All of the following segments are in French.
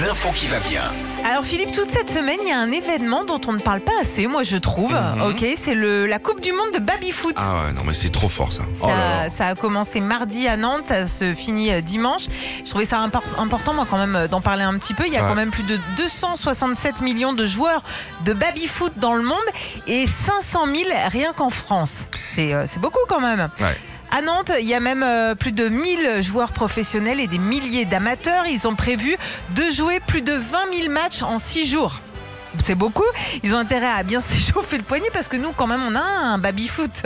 L'info qui va bien. Alors Philippe, toute cette semaine, il y a un événement dont on ne parle pas assez, moi je trouve. Mhm. Ok, c'est le la Coupe du Monde de baby-foot. Ah ouais, non mais c'est trop fort ça. Ça, Oh là là. ça a commencé mardi à Nantes, ça se finit euh, dimanche. Je trouvais ça impor- important, moi, quand même, euh, d'en parler un petit peu. Il y a Ouais. quand même plus de 267 millions de joueurs de baby-foot dans le monde et 500 000 rien qu'en France. C'est euh, c'est beaucoup quand même. Ouais. À Nantes, il y a même euh, plus de 1000 joueurs professionnels et des milliers d'amateurs. Ils ont prévu de jouer plus de 20 000 matchs en 6 jours. C'est beaucoup. Ils ont intérêt à bien s'échauffer le poignet parce que nous, quand même, on a un baby-foot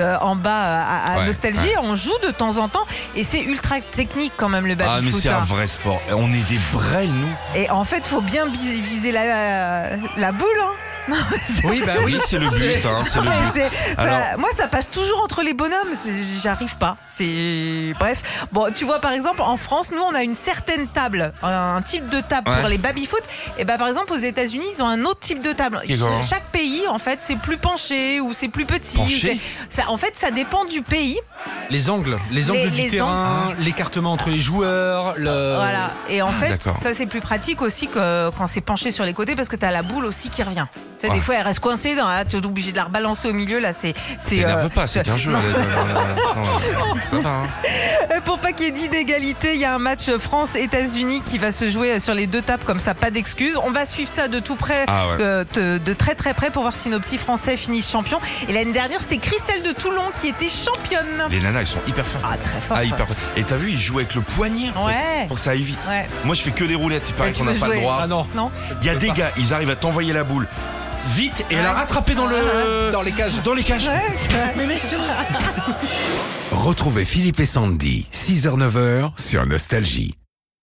euh, en bas euh, à, à Ouais, Nostalgie. ouais. On joue de temps en temps et c'est ultra technique quand même le Ah mais baby-foot. c'est un hein. vrai sport. On est des vrais nous. Et en fait, faut bien viser, viser la, la boule. hein. Non, Oui bah oui c'est le but. Hein, c'est le Ouais, but. c'est- Alors- bah, moi, ça passe toujours entre les bonhommes. J'arrive pas. C'est bref. Bon, tu vois, par exemple, en France, nous, on a une certaine table, un type de table Ouais. pour les baby-foot. Et bah, par exemple, aux États-Unis, ils ont un autre type de table. Chaque pays, en fait, c'est plus penché ou c'est plus petit. Ça- en fait, ça dépend du pays. Les angles, les angles Les- du les terrain, l'écartement entre les joueurs, le... Voilà. Et en Ah, fait, ça c'est plus pratique aussi que quand c'est penché sur les côtés parce que tu as la boule aussi qui revient. Tu sais, Ouais. des fois, elle reste coincée. Dans, tu es obligé de la rebalancer au milieu. Là, c'est. c'est, euh, pas, c'est qu'un jeu. va, hein. Euh, Pour pas qu'il y ait d'inégalité, il y a un match France-États-Unis qui va se jouer sur les deux tables, comme ça, pas d'excuses. On va suivre ça de tout près, Ah ouais. de, de- de très très près, pour voir si nos petits Français finissent champions. Et l'année dernière, c'était Christelle de Toulon qui était championne. Les nanas ils sont hyper fortes. Ah, très fort. Ah hyper. Et t'as vu ils jouent avec le poignet en fait, Ouais. pour que ça aille vite. Ouais. Moi je fais que des roulettes. Il paraît qu'on n'a pas le droit. Ah non, Non Il y a des gars ils arrivent à t'envoyer la boule vite et la rattraper dans le dans les cages. dans les cages. Ouais, c'est vrai. Mais mec Retrouvez Philippe et Sandy, 6h-9h sur Nostalgie.